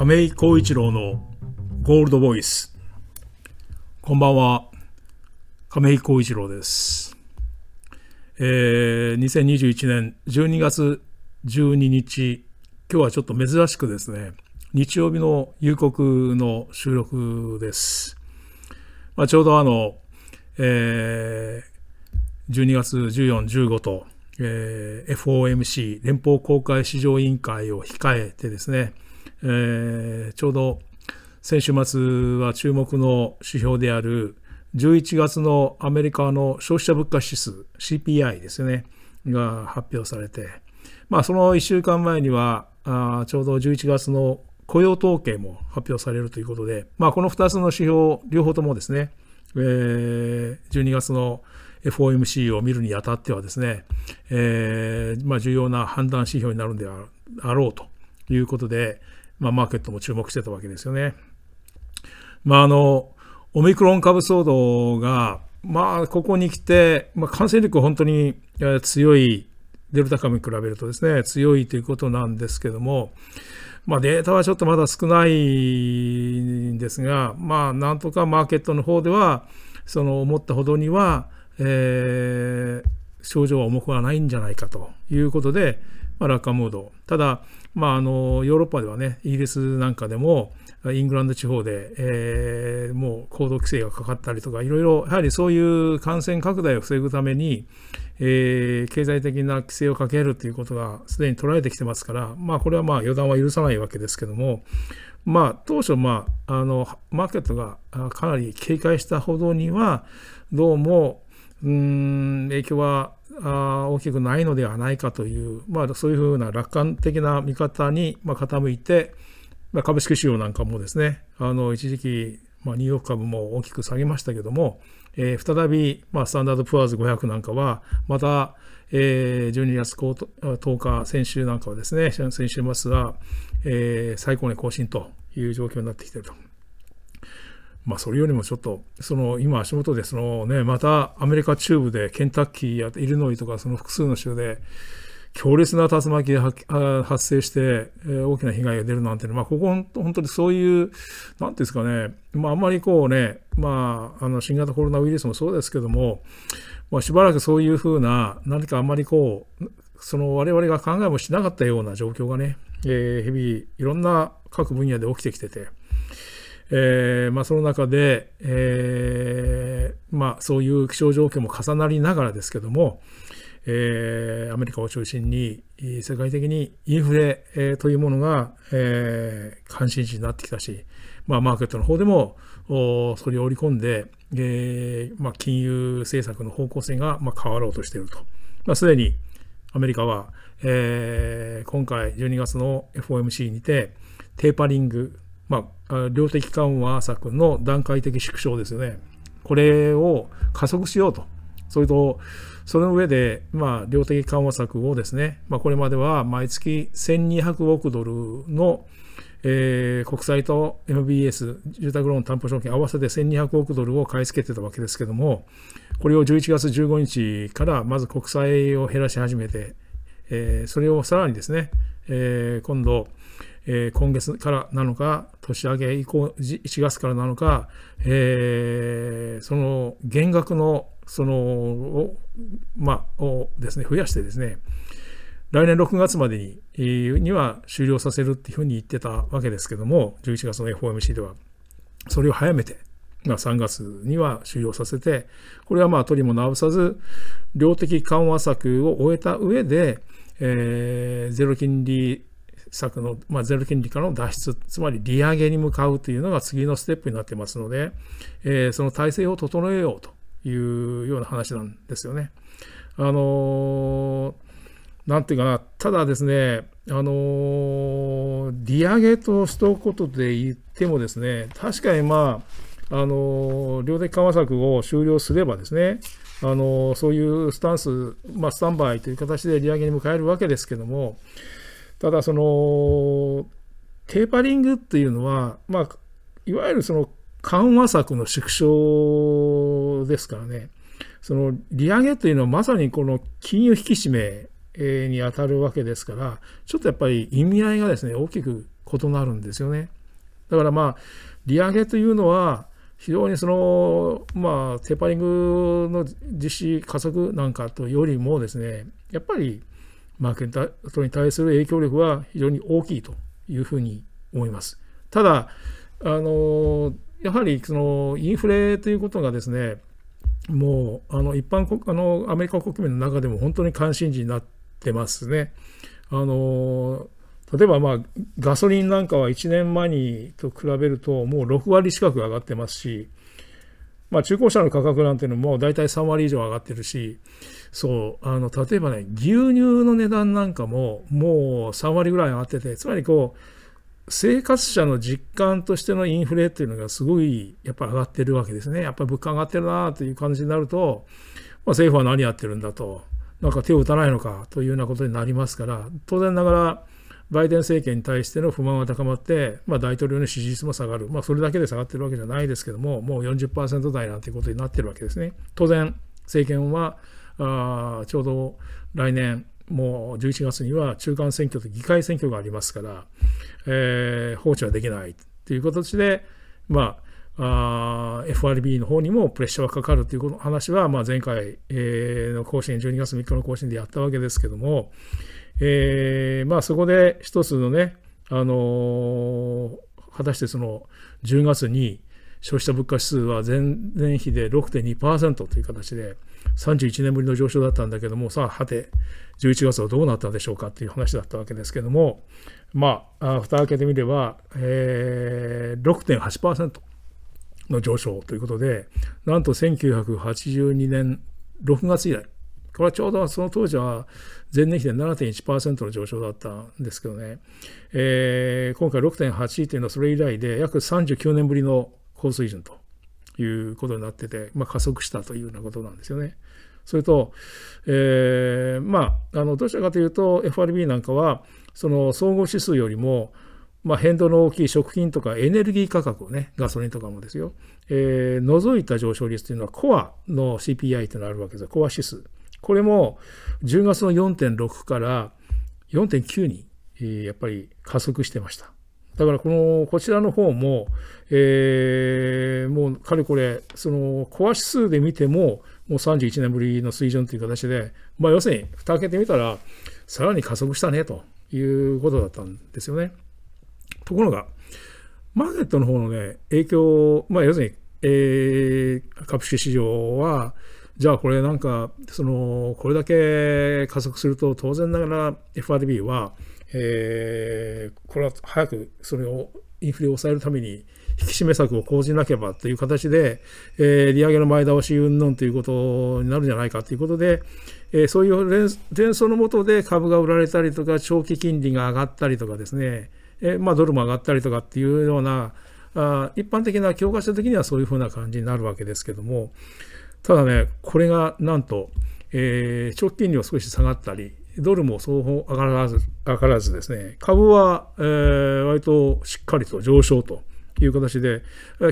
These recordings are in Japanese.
亀井浩一郎のゴールドボイス。こんばんは。亀井浩一郎です。えー、2021年12月12日、今日はちょっと珍しくですね、日曜日の夕刻の収録です。まあ、ちょうどあの、えー、12月14、15と、えー、FOMC 連邦公開市場委員会を控えてですね、えー、ちょうど先週末は注目の指標である11月のアメリカの消費者物価指数 CPI ですねが発表されて、まあ、その1週間前にはあちょうど11月の雇用統計も発表されるということで、まあ、この2つの指標両方ともですね、えー、12月の FOMC を見るにあたってはですね、えーまあ、重要な判断指標になるんであろうということで、まあ、マーケットも注目してたわけですよね。まあ、あのオミクロン株騒動が、まあ、ここに来て、まあ、感染力本当に強いデルタ株に比べるとですね強いということなんですけども、まあ、データはちょっとまだ少ないんですが、まあ、なんとかマーケットの方ではその思ったほどには、えー、症状は重くはないんじゃないかということで、まあ、楽観ムード。ただまあ、あのヨーロッパではねイギリスなんかでもイングランド地方で、えー、もう行動規制がかかったりとかいろいろやはりそういう感染拡大を防ぐために、えー、経済的な規制をかけるということがすでに取られてきてますから、まあ、これはまあ予断は許さないわけですけども、まあ、当初、まあ、あのマーケットがかなり警戒したほどにはどうもうん影響はあ大きくないのではないかという、まあ、そういうふうな楽観的な見方に、まあ、傾いて、まあ、株式市場なんかもですねあの一時期、まあ、ニューヨーク株も大きく下げましたけども、えー、再び、まあ、スタンダードプアーズ500なんかはまた、えー、12月10日先週なんかはですね先週末は、えー、最高値更新という状況になってきていると。まあ、それよりもちょっと、その今、足元でその、ね、またアメリカ中部でケンタッキーやイリノイとか、その複数の州で、強烈な竜巻が発生して、え、大きな被害が出るなんて、まあ、ここ本当にそういう、なんていうんですかね、まあ、あんまりこうね、まあ、あの新型コロナウイルスもそうですけども、まあ、しばらくそういうふうな、何かあんまりこう、その我々が考えもしなかったような状況がね、えー、日々いろんな各分野で起きてきてて、えーまあ、その中で、えーまあ、そういう気象状況も重なりながらですけども、えー、アメリカを中心に世界的にインフレ、えー、というものが、えー、関心事になってきたし、まあ、マーケットの方でもそれを織り込んで、えーまあ、金融政策の方向性が、まあ、変わろうとしていると。まあ、すでにアメリカは、えー、今回12月の FOMC にてテーパリングまあ、量的緩和策の段階的縮小ですよね。これを加速しようと。それと、その上で、まあ、量的緩和策をですね、まあ、これまでは毎月1200億ドルの、えー、国債と MBS、住宅ローン担保証券合わせて1200億ドルを買い付けてたわけですけども、これを11月15日からまず国債を減らし始めて、えー、それをさらにですね、えー、今度、えー、今月からなのか、年明け以降、1月からなのか、えー、その減額の、その、まあ、をですね、増やしてですね、来年6月までにには終了させるっていうふうに言ってたわけですけども、11月の FOMC では、それを早めて、まあ、3月には終了させて、これはまあ取りも直さず、量的緩和策を終えた上で、えー、ゼロ金利策の、まあ、ゼロ金利からの脱出、つまり利上げに向かうというのが次のステップになってますので、えー、その体制を整えようというような話なんですよね。あのー、なんていうかな、ただですね、あの、利上げと一言で言ってもですね、確かにまあ、あの量的緩和策を終了すればですね、あのそういうスタンス、まあ、スタンバイという形で利上げに迎えるわけですけども、ただそのテーパリングっていうのは、まあ、いわゆるその緩和策の縮小ですからね、その利上げというのはまさにこの金融引き締めに当たるわけですから、ちょっとやっぱり意味合いがですね、大きく異なるんですよね。だからまあ、利上げというのは、非常にその、まあ、テーパリングの実施加速なんかとよりもですね、やっぱりマーケットに対する影響力は非常に大きいというふうに思います。ただ、あのやはりそのインフレということがですね、もうあの一般国あのアメリカ国民の中でも本当に関心事になってますね。あの例えば、まあ、ガソリンなんかは1年前にと比べるともう6割近く上がってますし、まあ、中古車の価格なんていうのも大体3割以上上がってるし、そう、あの、例えばね、牛乳の値段なんかももう3割ぐらい上がってて、つまりこう、生活者の実感としてのインフレっていうのがすごいやっぱり上がってるわけですね。やっぱり物価上がってるなという感じになると、まあ、政府は何やってるんだと、なんか手を打たないのかというようなことになりますから、当然ながら、バイデン政権に対しての不満が高まって、まあ、大統領の支持率も下がる、まあ、それだけで下がってるわけじゃないですけども、もう40%台なんていうことになってるわけですね。当然、政権はあちょうど来年、もう11月には中間選挙と議会選挙がありますから、えー、放置はできないという形で、まあ、あ FRB の方にもプレッシャーがかかるという話は、まあ、前回、えー、の更新、12月3日の更新でやったわけですけども、えー、まあ、そこで一つのね、あのー、果たしてその10月に消費者物価指数は前年比で6.2%という形で31年ぶりの上昇だったんだけどもさあはて11月はどうなったでしょうかっていう話だったわけですけどもまあ蓋開けてみれば、えー、6.8%の上昇ということでなんと1982年6月以来これはちょうどその当時は前年比で7.1%の上昇だったんですけどね、えー、今回6.8というのはそれ以来で約39年ぶりの高水準ということになってて、まあ、加速したというようなことなんですよね。それと、えー、まあ、あのどちらかというと FRB なんかはその総合指数よりも、まあ、変動の大きい食品とかエネルギー価格をねガソリンとかもですよ、えー、除いた上昇率というのはコアの CPI というのがあるわけですよコア指数これも10月の4.6から4.9にやっぱり加速してました。だからこのこちらの方も、えー、もうかれこれそのコア指数で見てももう31年ぶりの水準という形で、まあ、要するに蓋開けてみたらさらに加速したねということだったんですよね。ところがマーケットの方のね影響、まあ、要するに、えー、株式市場はじゃあこれなんかそのこれだけ加速すると当然ながら FRB はえー、これは早くそれをインフレを抑えるために引き締め策を講じなければという形で、えー、利上げの前倒し云々ということになるんじゃないかということで、えー、そういう連想のもとで株が売られたりとか長期金利が上がったりとかですね、えー、まあ、ドルも上がったりとかっていうようなあ一般的な教科書的にはそういうふうな感じになるわけですけどもただねこれがなんと、えー、長期金利は少し下がったりドルもそう上がらず上がらずですね、株は、えー、割としっかりと上昇という形で、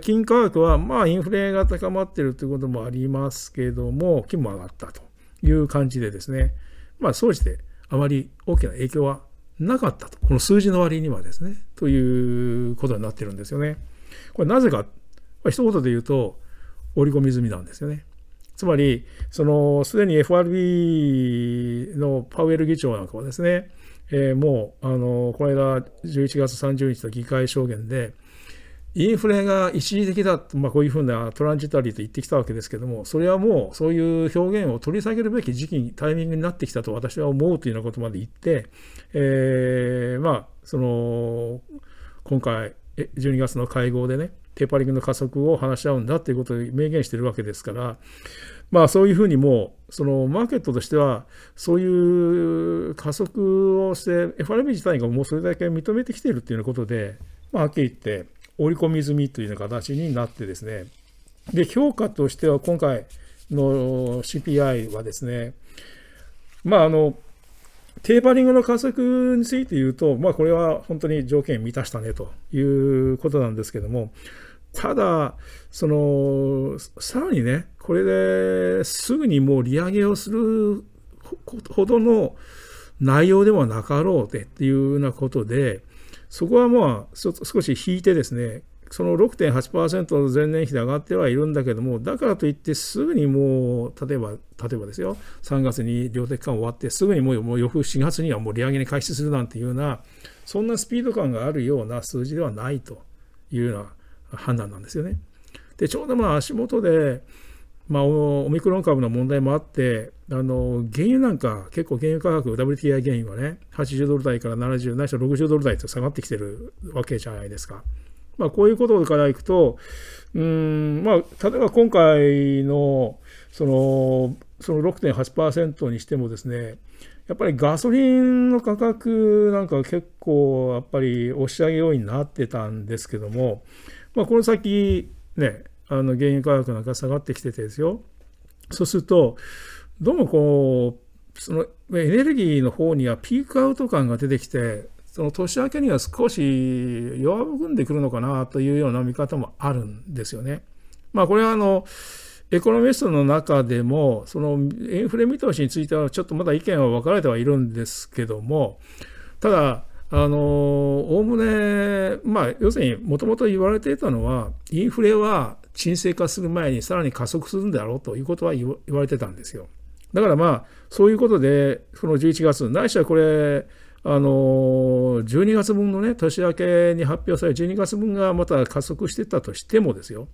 金価格はまあインフレが高まっているということもありますけども、金も上がったという感じでですね、まあ、総じてあまり大きな影響はなかったと、この数字の割にはですね、ということになってるんですよね。これなぜか、一言で言うと、織り込み済みなんですよね。つまり、その、すでに FRB のパウエル議長なんかはですね、えー、もう、あの、この間、11月30日の議会証言で、インフレが一時的だと、まあ、こういうふうなトランジタリーと言ってきたわけですけども、それはもうそういう表現を取り下げるべき時期に、タイミングになってきたと私は思うというようなことまで言って、えー、まあ、その、今回、12月の会合でね、テーパリングの加速を話し合うんだということを明言しているわけですから、まあそういうふうにもう、そのマーケットとしては、そういう加速をして、FRB 自体がもうそれだけ認めてきているというようなことで、まあ、はっきり言って、織り込み済みというような形になってですね、で、評価としては今回の CPI はですね、まああの、テーパリングの加速について言うと、まあ、これは本当に条件満たしたねということなんですけども、ただ、その、さらにね、これですぐにもう利上げをするほどの内容ではなかろうでっていうようなことで、そこはまあ少し引いてですねその6.8%前年比で上がってはいるんだけども、だからといってすぐにもう、例えば、例えばですよ、3月に量的緩和終わって、すぐにもうもう翌4月にはもう利上げに開始するなんていうような、そんなスピード感があるような数字ではないというような判断なんですよね。で、ちょうどまあ足元で、まあ、オミクロン株の問題もあって、あの原油なんか、結構原油価格、WTI 原油はね、80ドル台から70、ないしは60ドル台と下がってきてるわけじゃないですか。まあ、こういうことからいくと、うん、まあ、例えば今回の、その、その6.8%にしてもですね、やっぱりガソリンの価格なんか結構やっぱり押し上げようになってたんですけども、まあ、この先ね、あの原油価格なんか下がってきててですよ。そうすると、どうもこう、そのエネルギーの方にはピークアウト感が出てきて、その年明けには少し弱含んでくるのかなというような見方もあるんですよね。まあこれはあのエコノミストの中でもそのインフレ見通しについてはちょっとまだ意見は分かれてはいるんですけどもただあのおおむねまあ要するにもともと言われていたのはインフレは沈静化する前にさらに加速するんだろうということは言われてたんですよ。だからまあそういうことでこの11月ないしはこれあの12月分のね年明けに発表され12月分がまた加速してたとしてもですよ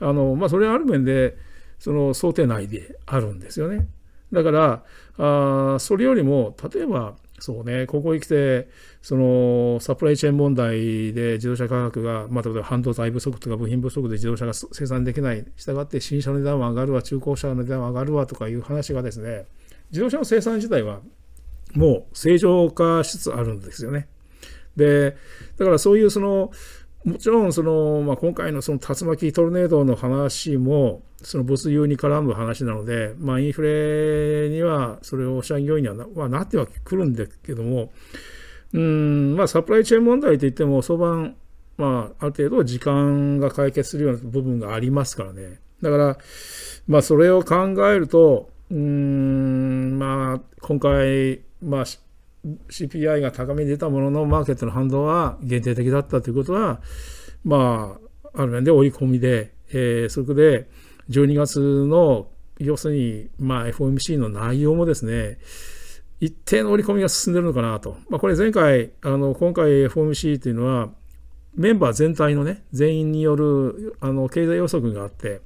あの、まあ、それはある面でその想定内であるんですよね。だからあそれよりも例えばそうねここへ来てそのサプライチェーン問題で自動車価格が、まあ、例えば半導体不足とか部品不足で自動車が生産できないしたがって新車の値段は上がるわ中古車の値段は上がるわとかいう話がですね自動車の生産自体はもう正常化しつつあるんですよね。で、だからそういうその、もちろんその、まあ、今回のその竜巻トルネードの話も、その物流に絡む話なので、まあ、インフレにはそれを社員業員にはな,、まあ、なってはくるんですけども、うん、まあ、サプライチェーン問題といっても、相場、まあ、ある程度時間が解決するような部分がありますからね。だから、まあ、それを考えると、うん、まあ、今回、まあ、CPI が高めに出たものの、マーケットの反動は限定的だったということは、まあ、ある面で追い込みで、えー、そこで12月の、要するに、まあ、FOMC の内容もですね、一定の織り込みが進んでるのかなと。まあ、これ前回、あの今回 FOMC というのは、メンバー全体のね、全員によるあの経済予測があって、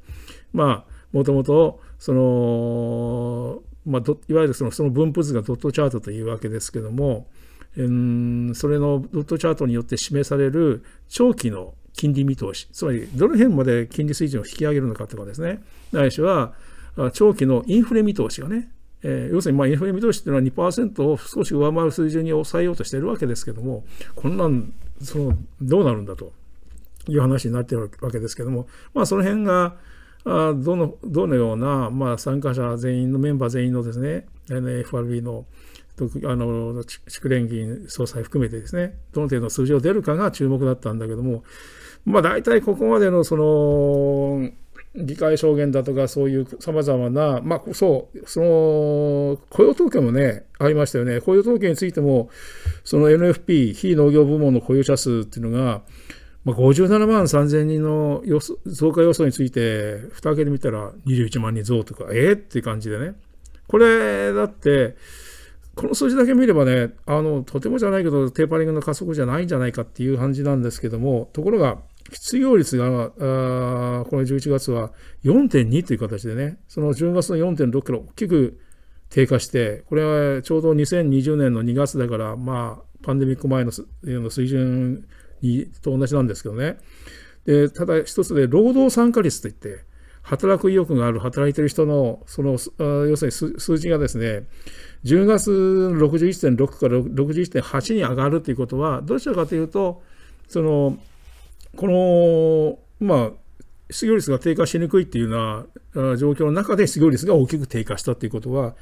まあ、もともと、その、まあ、いわゆるそのその分布図がドットチャートというわけですけども、うん、それのドットチャートによって示される長期の金利見通し、つまりどの辺まで金利水準を引き上げるのかとかですね、ないしは長期のインフレ見通しがね、えー、要するにまあインフレ見通しっていうのは2%を少し上回る水準に抑えようとしているわけですけども、こんなんそのどうなるんだという話になっているわけですけども、まあその辺が、あどのどのような、まあ、参加者全員のメンバー全員のですね FRB のあの地区連銀総裁含めてですねどの程度の数字を出るかが注目だったんだけどもまあ大体ここまでのその議会証言だとかそういうさまざまな、まあそう、その雇用統計もね、ありましたよね。雇用統計についても、その NFP、非農業部門の雇用者数っていうのが、まあ、57万3000人の増加予想について、蓋開けてみたら21万人増とか、えー、っていう感じでね。これ、だって、この数字だけ見ればね、あの、とてもじゃないけど、テーパリングの加速じゃないんじゃないかっていう感じなんですけども、ところが、失業率が、あこの11月は4.2という形でね、その10月の4.6キロ、大きく低下して、これはちょうど2020年の2月だから、まあ、パンデミック前の水準にと同じなんですけどね。でただ一つで労働参加率といって働く意欲がある働いてる人のその要するに数字がですね10月61.6から61.8に上がるということはどちらかというとそのこのまあ失業率が低下しにくいっていうような状況の中で失業率が大きく低下したということは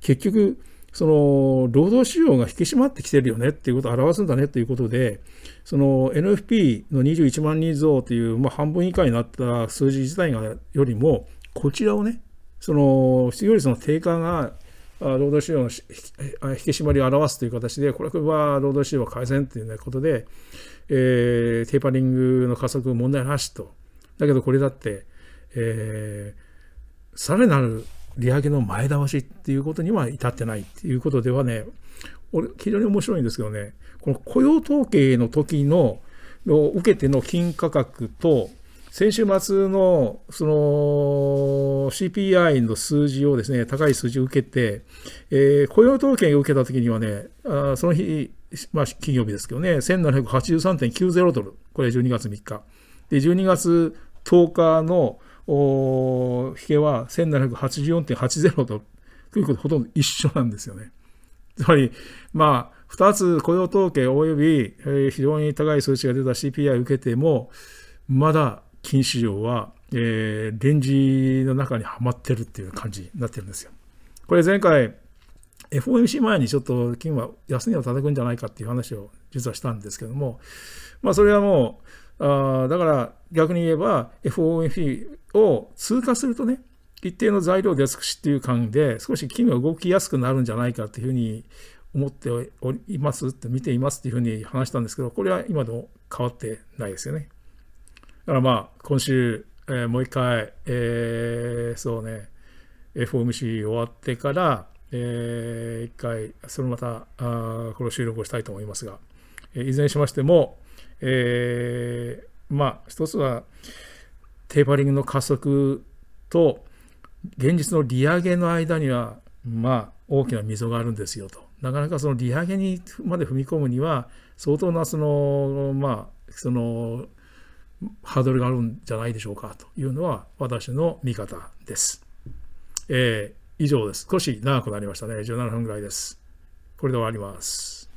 結局その労働市場が引き締まってきてるよねっていうことを表すんだねということで、その NFP の21万人増という、まあ、半分以下になった数字自体がよりも、こちらをね、その失業率の低下が労働市場の引き締まりを表すという形で、これは労働市場改善ということで、えー、テーパリングの加速問題なしと。だけどこれだって、えー、さらなる利上げの前倒しっていうことには至ってないっていうことではね、俺、非常に面白いんですけどね、この雇用統計の時のを受けての金価格と、先週末のその CPI の数字をですね、高い数字を受けて、えー、雇用統計を受けたときにはね、あその日、まあ、金曜日ですけどね、1783.90ドル、これ12月3日。で、12月10日の引けは1784.80ドルということほとんど一緒なんですよね。つまり、まあ、2つ雇用統計及び、えー、非常に高い数値が出た CPI を受けても、まだ金市場は、えー、レンジの中にはまってるっていう感じになってるんですよ。これ前回、FOMC 前にちょっと金は安値を叩くんじゃないかっていう話を実はしたんですけども、まあそれはもう、あだから逆に言えば FOMC を通過するとね、一定の材料出尽くしっていう感じで少し金が動きやすくなるんじゃないかっていうふうに思っておりますって見ていますっていうふうに話したんですけど、これは今でも変わってないですよね。だからまあ、今週、えー、もう一回、えー、そうね、FOMC 終わってから、えー、一回、そのまた、あこれを収録をしたいと思いますが、えー、いずれにしましても、えー、まあ、一つは、テーパリングの加速と、現実の利上げの間には、まあ、大きな溝があるんですよと。なかなかその利上げにまで踏み込むには、相当なその、まあ、その、ハードルがあるんじゃないでしょうかというのは私の見方です。えー、以上です。少し長くなりましたね。17分ぐらいです。これで終わります。